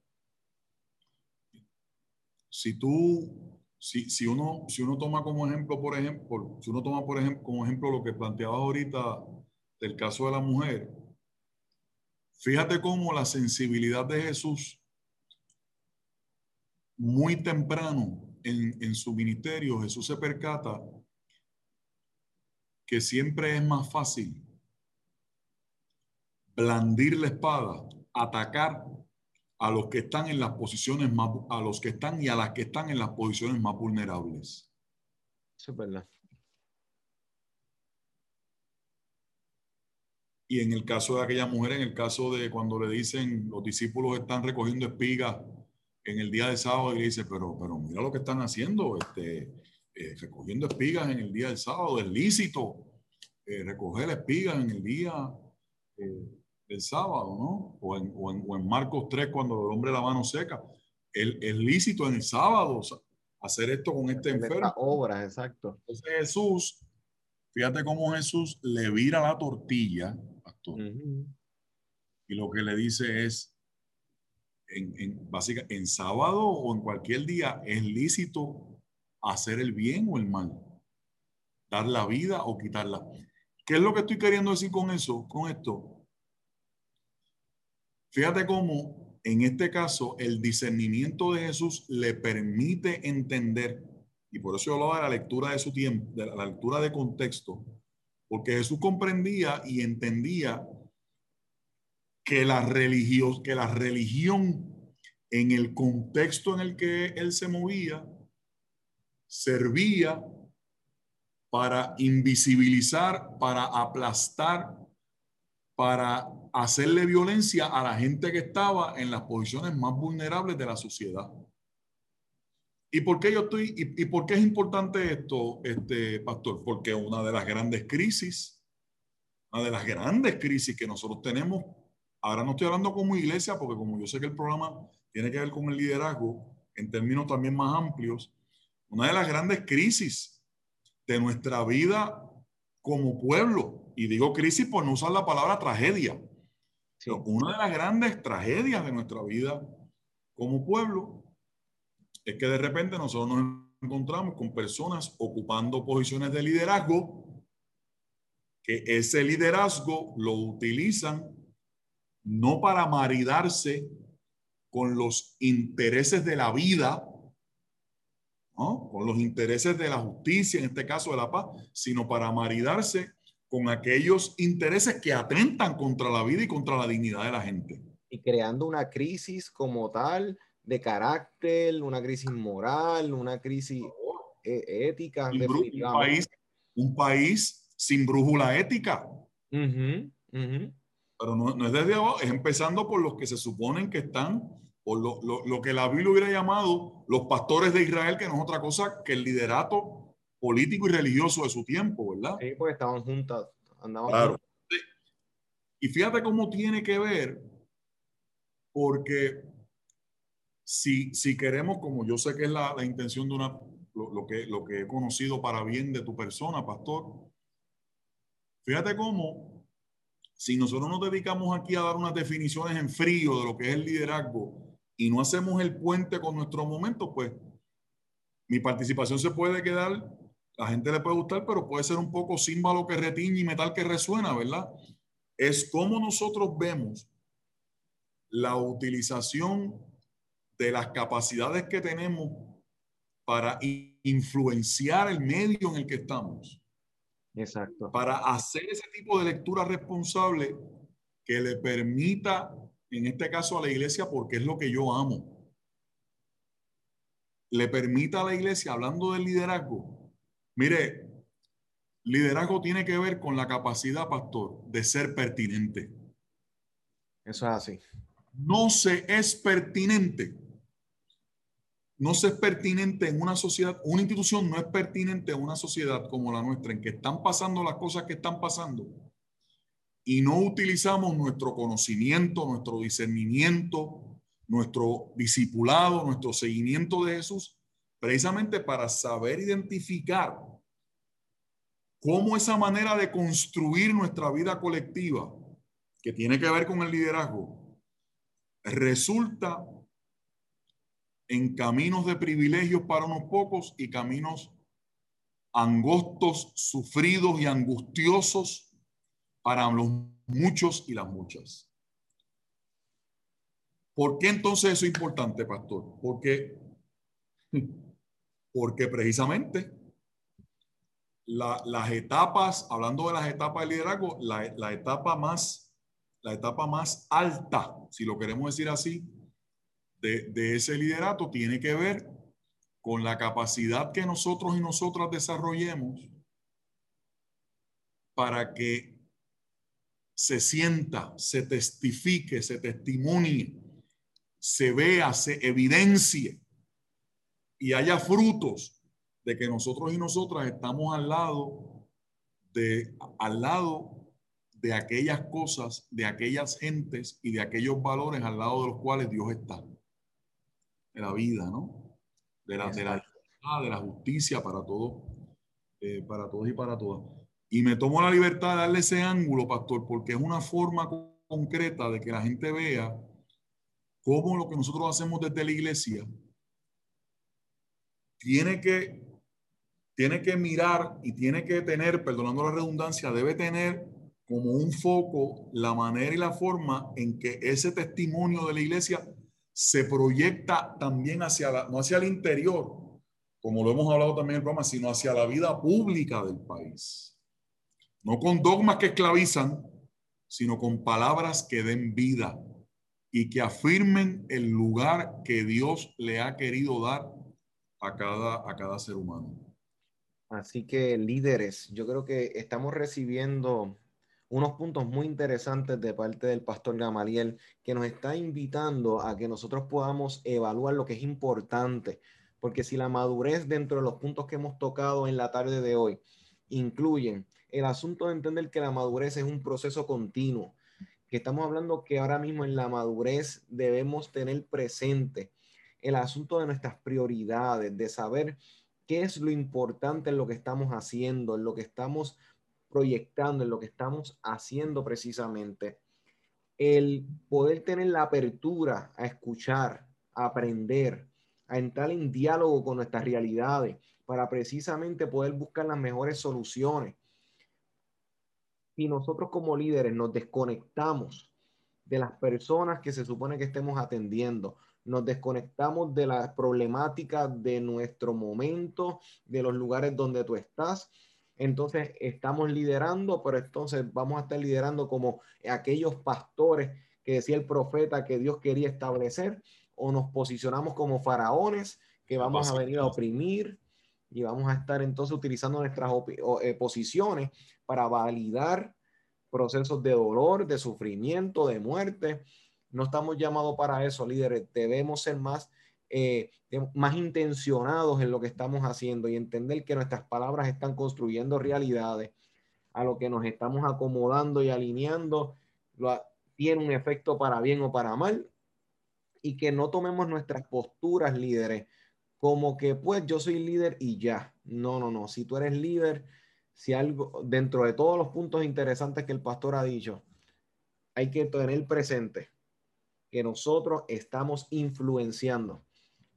Si tú, si, si, uno, si uno toma como ejemplo, por ejemplo, si uno toma por ejemplo, como ejemplo lo que planteaba ahorita del caso de la mujer, fíjate cómo la sensibilidad de Jesús muy temprano en, su ministerio, Jesús se percata que siempre es más fácil blandir la espada, atacar a los que están en las posiciones más, a los que están y a las que están en las posiciones más vulnerables. Eso es verdad. Y en el caso de aquella mujer, en el caso de cuando le dicen los discípulos están recogiendo espigas en el día de sábado y le dice, pero, pero mira lo que están haciendo, este, eh, recogiendo espigas en el día del sábado, es lícito eh, recoger espigas en el día eh, del sábado, ¿no? O en, o, en, o en, Marcos 3, cuando el hombre la mano seca, el, es lícito en el sábado hacer esto con este enfermo. Obras, exacto. Entonces Jesús, fíjate cómo Jesús le vira la tortilla, pastor, y lo que le dice es, en, básica, en sábado o en cualquier día es lícito hacer el bien o el mal, dar la vida o quitarla. ¿Qué es lo que estoy queriendo decir con eso, con esto? Fíjate cómo en este caso el discernimiento de Jesús le permite entender, y por eso yo hablaba de la lectura de su tiempo, de la lectura de contexto, porque Jesús comprendía y entendía que la, religión, que la religión en el contexto en el que él se movía servía para invisibilizar, para aplastar, para hacerle violencia a la gente que estaba en las posiciones más vulnerables de la sociedad. ¿Y por qué yo estoy, y, por qué es importante esto, este pastor? Porque una de las grandes crisis, una de las grandes crisis que nosotros tenemos, ahora no estoy hablando como iglesia, porque como yo sé que el programa tiene que ver con el liderazgo en términos también más amplios, una de las grandes crisis de nuestra vida como pueblo, y digo crisis por no usar la palabra tragedia, una de las grandes tragedias de nuestra vida como pueblo es que de repente nosotros nos encontramos con personas ocupando posiciones de liderazgo, que ese liderazgo lo utilizan no para maridarse con los intereses de la vida, con los intereses de la justicia, en este caso de la paz, sino para maridarse con aquellos intereses que atentan contra la vida y contra la dignidad de la gente. Y creando una crisis como tal de carácter, una crisis moral, una crisis e, ética. Un país, un país sin brújula ética. Pero no, es desde abajo, es empezando por los que se suponen que están, por lo, lo, que la Biblia hubiera llamado los pastores de Israel, que no es otra cosa que el liderato político y religioso de su tiempo, ¿verdad? Sí, porque estaban juntas, andaban claro. Y fíjate cómo tiene que ver, porque si, si queremos, como yo sé que es la, la intención de una, lo, que, lo que he conocido para bien de tu persona, pastor, fíjate cómo, si nosotros nos dedicamos aquí a dar unas definiciones en frío de lo que es el liderazgo y no hacemos el puente con nuestro momento, pues mi participación se puede quedar, la gente le puede gustar, pero puede ser un poco símbolo que retiñe y metal que resuena, ¿verdad? Es como nosotros vemos la utilización de las capacidades que tenemos para influenciar el medio en el que estamos. Exacto. Para hacer ese tipo de lectura responsable que le permita, en este caso a la iglesia, porque es lo que yo amo, le permita a la iglesia, hablando del liderazgo, mire, liderazgo tiene que ver con la capacidad, pastor, de ser pertinente. Eso es así. No se es pertinente no se es pertinente en una sociedad, una institución no es pertinente en una sociedad como la nuestra, en que están pasando las cosas que están pasando y no utilizamos nuestro conocimiento, nuestro discernimiento, nuestro discipulado, nuestro seguimiento de Jesús, precisamente para saber identificar cómo esa manera de construir nuestra vida colectiva, que tiene que ver con el liderazgo, resulta en caminos de privilegios para unos pocos y caminos angostos, sufridos y angustiosos para los muchos y las muchas. ¿Por qué entonces eso es importante, pastor? Porque, porque precisamente las etapas, hablando de las etapas de liderazgo, la, etapa más, la etapa más alta, si lo queremos decir así, de, ese liderato tiene que ver con la capacidad que nosotros y nosotras desarrollemos para que se sienta, se testifique, se testimonie, se vea, se evidencie y haya frutos de que nosotros y nosotras estamos al lado de al lado de aquellas cosas, de aquellas gentes y de aquellos valores al lado de los cuales Dios está de la vida, ¿no? De la, de la, de la justicia para todos, eh, para todos y para todas. Y me tomo la libertad de darle ese ángulo, pastor, porque es una forma concreta de que la gente vea cómo lo que nosotros hacemos desde la iglesia tiene que, tiene que mirar y tiene que tener, perdonando la redundancia, debe tener como un foco la manera y la forma en que ese testimonio de la iglesia se proyecta también hacia la, no hacia el interior, como lo hemos hablado también en el programa, sino hacia la vida pública del país. No con dogmas que esclavizan, sino con palabras que den vida y que afirmen el lugar que Dios le ha querido dar a cada, a cada ser humano. Así que líderes, yo creo que estamos recibiendo unos puntos muy interesantes de parte del pastor Gamaliel, que nos está invitando a que nosotros podamos evaluar lo que es importante, porque si la madurez dentro de los puntos que hemos tocado en la tarde de hoy incluyen el asunto de entender que la madurez es un proceso continuo, que estamos hablando que ahora mismo en la madurez debemos tener presente el asunto de nuestras prioridades, de saber qué es lo importante en lo que estamos haciendo, en lo que estamos proyectando, en lo que estamos haciendo precisamente. El poder tener la apertura a escuchar, a aprender, a entrar en diálogo con nuestras realidades para precisamente poder buscar las mejores soluciones. Y nosotros como líderes nos desconectamos de las personas que se supone que estemos atendiendo, nos desconectamos de las problemáticas de nuestro momento, de los lugares donde tú estás. Entonces estamos liderando, pero entonces vamos a estar liderando como aquellos pastores que decía el profeta que Dios quería establecer, o nos posicionamos como faraones que vamos a venir a oprimir y vamos a estar entonces utilizando nuestras eh, posiciones para validar procesos de dolor, de sufrimiento, de muerte no estamos llamados para eso, líderes. Debemos ser más, eh, más intencionados en lo que estamos haciendo y entender que nuestras palabras están construyendo realidades a lo que nos estamos acomodando y alineando. Lo, tiene un efecto para bien o para mal y que no tomemos nuestras posturas líderes como que pues yo soy líder y ya. No, no, no. Si tú eres líder, si algo dentro de todos los puntos interesantes que el pastor ha dicho, hay que tener presente que nosotros estamos influenciando.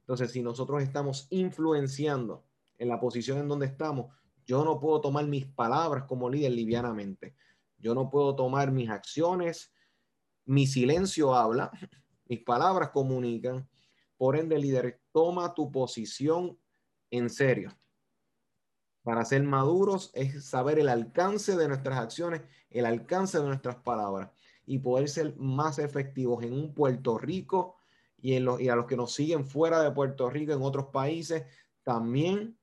Entonces, si nosotros estamos influenciando en la posición en donde estamos, yo no puedo tomar mis palabras como líder livianamente. Yo no puedo tomar mis acciones, mi silencio habla, mis palabras comunican. Por ende, líder, toma tu posición en serio. Para ser maduros es saber el alcance de nuestras acciones, el alcance de nuestras palabras y poder ser más efectivos en un Puerto Rico y, en y a los que nos siguen fuera de Puerto Rico, en otros países, también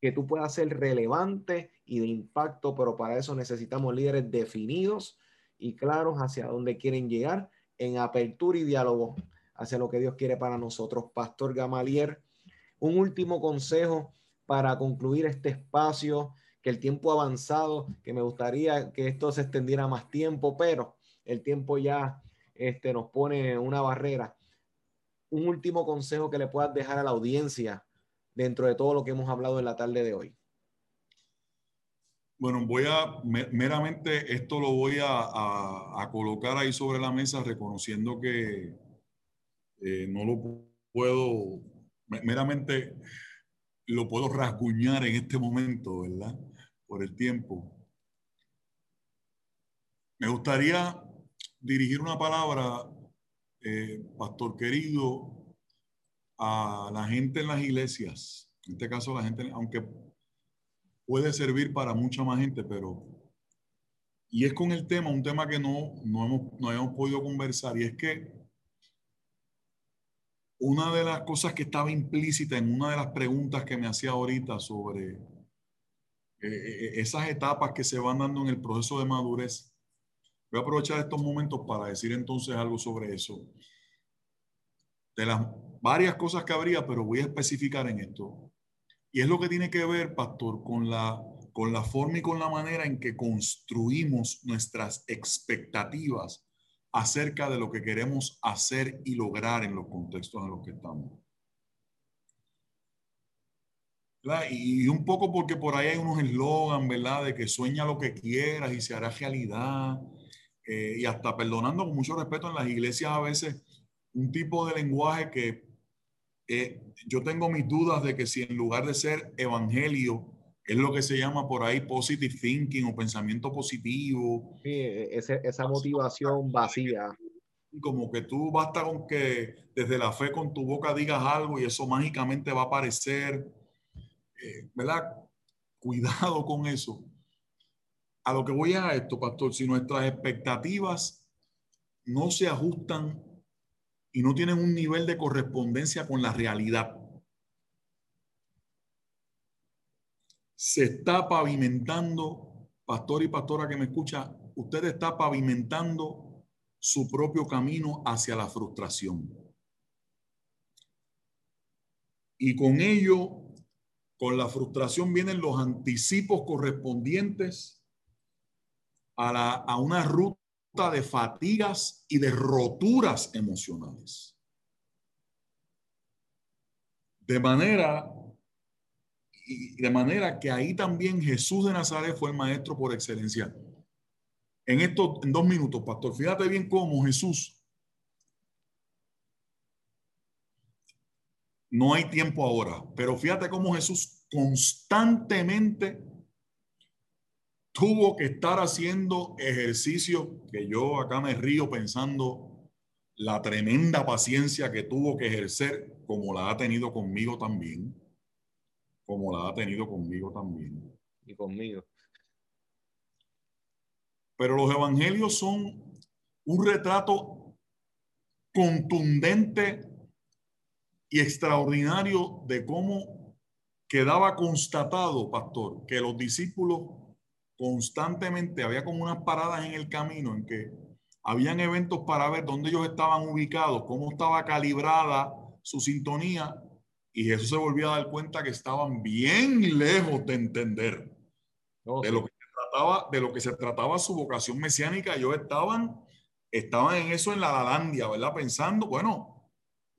que tú puedas ser relevante y de impacto, pero para eso necesitamos líderes definidos y claros hacia dónde quieren llegar en apertura y diálogo hacia lo que Dios quiere para nosotros. Pastor Gamalier, un último consejo para concluir este espacio, que el tiempo ha avanzado, que me gustaría que esto se extendiera más tiempo, pero el tiempo ya este, nos pone una barrera. Un último consejo que le puedas dejar a la audiencia dentro de todo lo que hemos hablado en la tarde de hoy. Bueno, voy a, meramente esto lo voy a, colocar ahí sobre la mesa reconociendo que eh, no lo puedo, meramente lo puedo rasguñar en este momento, ¿verdad? Por el tiempo. Me gustaría dirigir una palabra, eh, pastor querido, a la gente en las iglesias. En este caso, la gente, aunque puede servir para mucha más gente, pero... Y es con el tema, un tema que no, no, hemos, no hemos podido conversar, y es que una de las cosas que estaba implícita en una de las preguntas que me hacía ahorita sobre eh, eh, esas etapas que se van dando en el proceso de madurez, Voy a aprovechar estos momentos para decir entonces algo sobre eso. De las varias cosas que habría, pero voy a especificar en esto. Y es lo que tiene que ver, pastor, con la, con la forma y con la manera en que construimos nuestras expectativas acerca de lo que queremos hacer y lograr en los contextos en los que estamos. Y un poco porque por ahí hay unos eslogan, ¿verdad? De que sueña lo que quieras y se hará realidad. Eh, y hasta perdonando con mucho respeto en las iglesias a veces un tipo de lenguaje que eh, yo tengo mis dudas de que si en lugar de ser evangelio es lo que se llama por ahí positive thinking o pensamiento positivo. Sí, esa motivación vacía. Como que tú basta con que desde la fe con tu boca digas algo y eso mágicamente va a aparecer. Eh, ¿Verdad? Cuidado con eso a lo que voy a esto, pastor, si nuestras expectativas no se ajustan y no tienen un nivel de correspondencia con la realidad, se está pavimentando, pastor y pastora que me escucha, usted está pavimentando su propio camino hacia la frustración. Y con ello, con la frustración vienen los anticipos correspondientes a, una ruta de fatigas y de roturas emocionales. De manera, de manera que ahí también Jesús de Nazaret fue el maestro por excelencia. En estos en dos minutos, pastor, fíjate bien cómo Jesús no hay tiempo ahora, pero fíjate cómo Jesús constantemente tuvo que estar haciendo ejercicio que yo acá me río pensando la tremenda paciencia que tuvo que ejercer, como la ha tenido conmigo también, como la ha tenido conmigo también. Y conmigo. Pero los evangelios son un retrato contundente y extraordinario de cómo quedaba constatado, pastor, que los discípulos constantemente había como unas paradas en el camino en que habían eventos para ver dónde ellos estaban ubicados, cómo estaba calibrada su sintonía, y Jesús se volvió a dar cuenta que estaban bien lejos de entender de, lo que se trataba, de lo que se trataba su vocación mesiánica. Ellos estaban, estaban en eso en la Lalandia, ¿verdad? Pensando, bueno,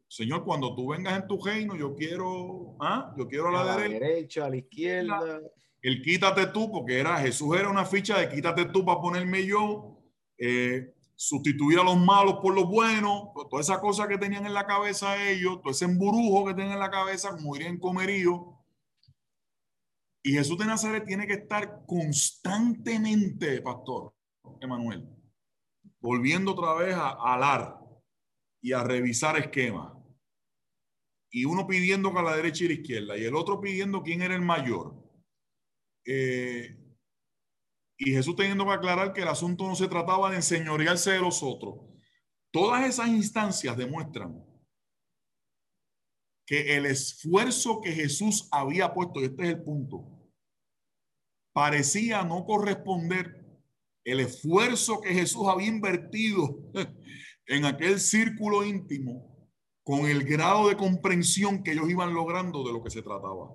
Señor, cuando tú vengas en tu reino, yo quiero, ¿ah? Yo quiero a la, derecha, a la izquierda. El quítate tú, porque era Jesús era una ficha de quítate tú para ponerme yo. Eh, sustituir a los malos por los buenos, toda esa cosa que tenían en la cabeza ellos, todo ese emburujo que tenían en la cabeza, como dirían comerío. Y Jesús de Nazaret tiene que estar constantemente, pastor Emanuel, volviendo otra vez a, alar y a revisar esquemas. Y uno pidiendo que a la derecha y a la izquierda, y el otro pidiendo quién era el mayor. Eh, y Jesús teniendo que aclarar que el asunto no se trataba de enseñorearse de los otros. Todas esas instancias demuestran que el esfuerzo que Jesús había puesto, y este es el punto, parecía no corresponder el esfuerzo que Jesús había invertido en aquel círculo íntimo con el grado de comprensión que ellos iban logrando de lo que se trataba.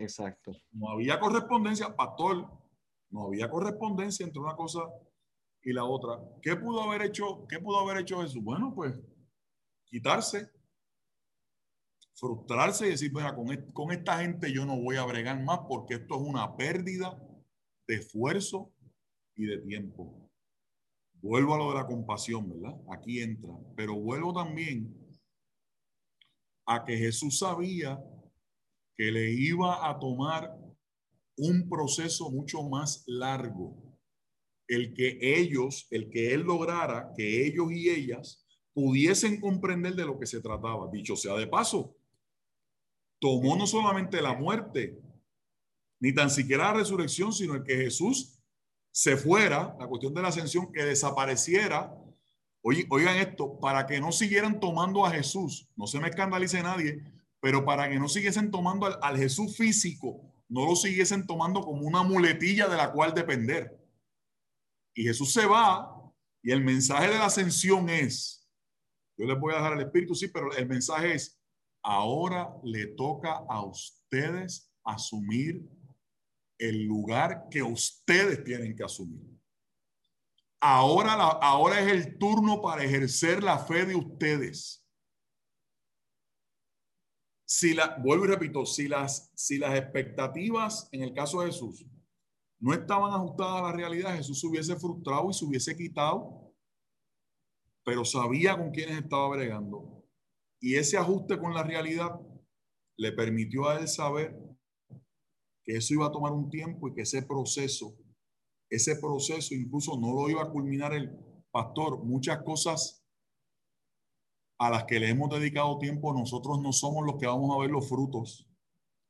Exacto. No había correspondencia, pastor. No había correspondencia entre una cosa y la otra. ¿Qué pudo haber hecho, qué pudo haber hecho Jesús? Bueno, pues quitarse, frustrarse y decir, mira, con, con esta gente yo no voy a bregar más porque esto es una pérdida de esfuerzo y de tiempo. Vuelvo a lo de la compasión, ¿verdad? Aquí entra. Pero vuelvo también a que Jesús sabía que le iba a tomar un proceso mucho más largo. El que ellos, el que él lograra, que ellos y ellas pudiesen comprender de lo que se trataba. Dicho sea de paso, tomó no solamente la muerte, ni tan siquiera la resurrección, sino el que Jesús se fuera, la cuestión de la ascensión, que desapareciera. Oigan esto, para que no siguieran tomando a Jesús, no se me escandalice nadie, pero para que no siguiesen tomando al, Jesús físico no lo siguiesen tomando como una muletilla de la cual depender. Y Jesús se va y el mensaje de la ascensión es, yo les voy a dejar el Espíritu, sí, pero el mensaje es, ahora le toca a ustedes asumir el lugar que ustedes tienen que asumir. Ahora, ahora es el turno para ejercer la fe de ustedes si la, vuelvo y repito, si las, si las expectativas en el caso de Jesús no estaban ajustadas a la realidad, Jesús se hubiese frustrado y se hubiese quitado, pero sabía con quiénes estaba bregando. Y ese ajuste con la realidad le permitió a él saber que eso iba a tomar un tiempo y que ese proceso, ese proceso incluso no lo iba a culminar el pastor. Muchas cosas a las que le hemos dedicado tiempo, nosotros no somos los que vamos a ver los frutos.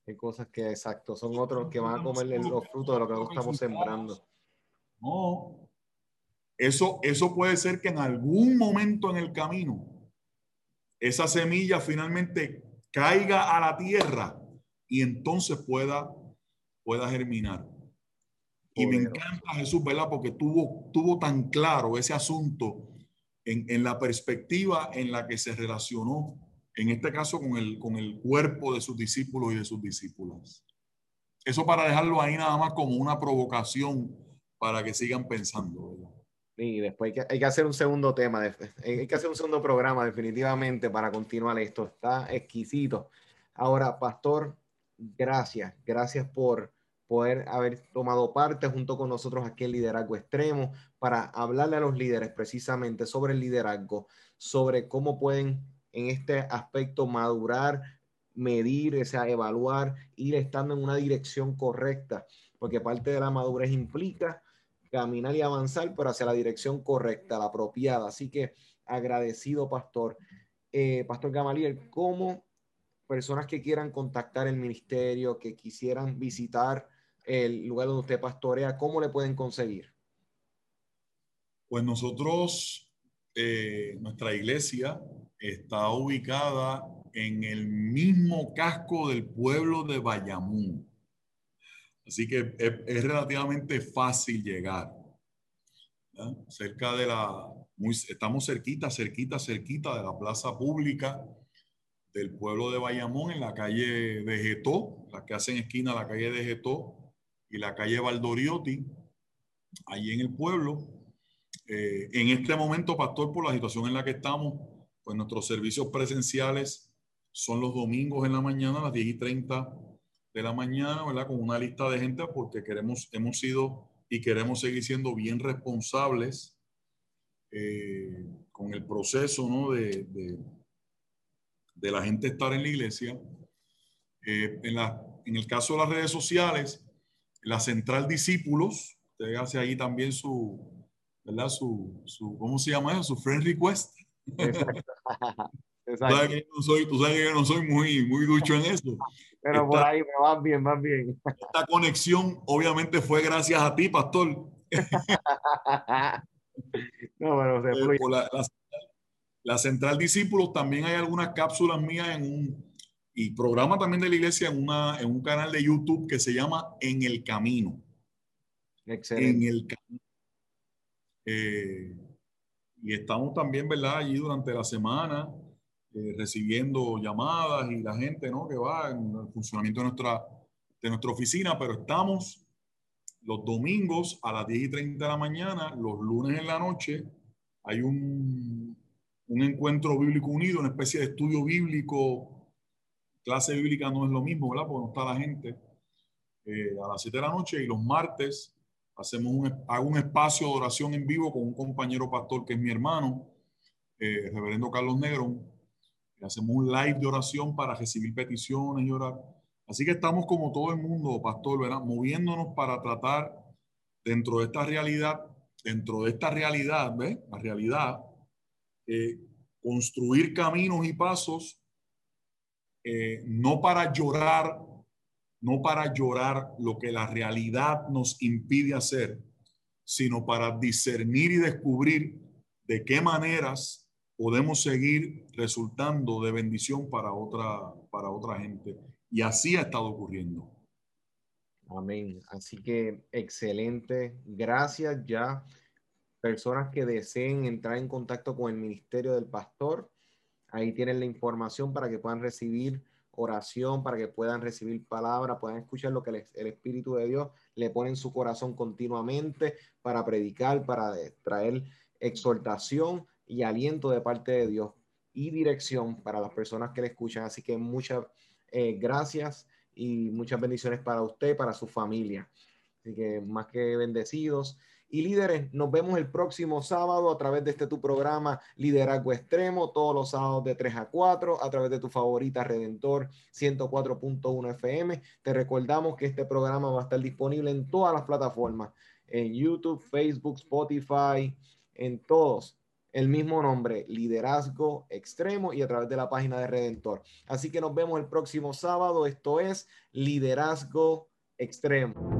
Hay cosas que, exacto, son otros que van a comer los frutos de lo que nosotros estamos sembrando. No. Eso, eso puede ser que en algún momento en el camino esa semilla finalmente caiga a la tierra y entonces pueda, pueda germinar. Y me encanta Jesús, ¿verdad? Porque tuvo, tuvo tan claro ese asunto en, la perspectiva en la que se relacionó en este caso con el, con el cuerpo de sus discípulos y de sus discípulas. Eso para dejarlo ahí nada más como una provocación para que sigan pensando. Y después hay que, hacer un segundo tema, hay que hacer un segundo programa definitivamente para continuar esto. Está exquisito. Ahora, pastor, gracias, gracias por poder haber tomado parte junto con nosotros aquí en Liderazgo Extremo para hablarle a los líderes precisamente sobre el liderazgo, sobre cómo pueden en este aspecto madurar, medir, evaluar, ir estando en una dirección correcta, porque parte de la madurez implica caminar y avanzar, pero hacia la dirección correcta, la apropiada. Así que agradecido, pastor. Eh, pastor Gamaliel, ¿cómo personas que quieran contactar el ministerio, que quisieran visitar el lugar donde usted pastorea, ¿cómo le pueden conseguir? Pues nosotros, eh, nuestra iglesia está ubicada en el mismo casco del pueblo de Bayamón. Así que es, relativamente fácil llegar. Cerca de la, estamos cerquita, cerquita, cerquita de la plaza pública del pueblo de Bayamón, en la calle de Getó, la que hacen esquina la calle de Getó, y la calle Valdoriotti, allí en el pueblo. Eh, en este momento, pastor, por la situación en la que estamos, pues nuestros servicios presenciales son los domingos en la mañana, a las 10 y 30 de la mañana, ¿verdad? Con una lista de gente, porque queremos, hemos sido y queremos seguir siendo bien responsables eh, con el proceso, ¿no? De, de, la gente estar en la iglesia. Eh, en, la, en el caso de las redes sociales, la central discípulos, usted hace ahí también su, ¿verdad? Su, su ¿cómo se llama eso? Su friend request. Exacto. Tú, sabes que yo no soy, tú sabes que yo no soy muy, muy ducho en eso. Pero por ahí me va bien, va bien. Esta conexión obviamente fue gracias a ti, pastor. no, bueno, se eh, la, la, la, central discípulos también hay algunas cápsulas mías en un y programa también de la iglesia en, una, en un canal de YouTube que se llama En el Camino. Excelente. En el Camino. Eh, y estamos también, ¿verdad? Allí durante la semana eh, recibiendo llamadas y la gente, ¿no? Que va en el funcionamiento de nuestra, de nuestra oficina, pero estamos los domingos a las 10 y 30 de la mañana, los lunes en la noche, hay un, un encuentro bíblico unido, una especie de estudio bíblico clase bíblica no es lo mismo, ¿verdad? Porque no está la gente eh, a las 7 de la noche y los martes hacemos un, hago un espacio de oración en vivo con un compañero pastor que es mi hermano, eh, reverendo Carlos Negrón. Y hacemos un live de oración para recibir peticiones y orar. Así que estamos como todo el mundo, pastor, ¿verdad? Moviéndonos para tratar dentro de esta realidad, dentro de esta realidad, ¿ves? La realidad, eh, construir caminos y pasos eh, no para llorar, no para llorar lo que la realidad nos impide hacer, sino para discernir y descubrir de qué maneras podemos seguir resultando de bendición para otra, para otra gente. Y así ha estado ocurriendo. Amén. Así que excelente. Gracias ya. Personas que deseen entrar en contacto con el ministerio del pastor, Ahí tienen la información para que puedan recibir oración, para que puedan recibir palabra, puedan escuchar lo que el, Espíritu de Dios le pone en su corazón continuamente para predicar, para traer exhortación y aliento de parte de Dios y dirección para las personas que le escuchan. Así que muchas eh, gracias y muchas bendiciones para usted, para su familia. Así que más que bendecidos. Y líderes, nos vemos el próximo sábado a través de este tu programa Liderazgo Extremo, todos los sábados de 3 a 4, a través de tu favorita Redentor 104.1 FM. Te recordamos que este programa va a estar disponible en todas las plataformas, en YouTube, Facebook, Spotify, en todos. El mismo nombre, Liderazgo Extremo y a través de la página de Redentor. Así que nos vemos el próximo sábado. Esto es Liderazgo Extremo.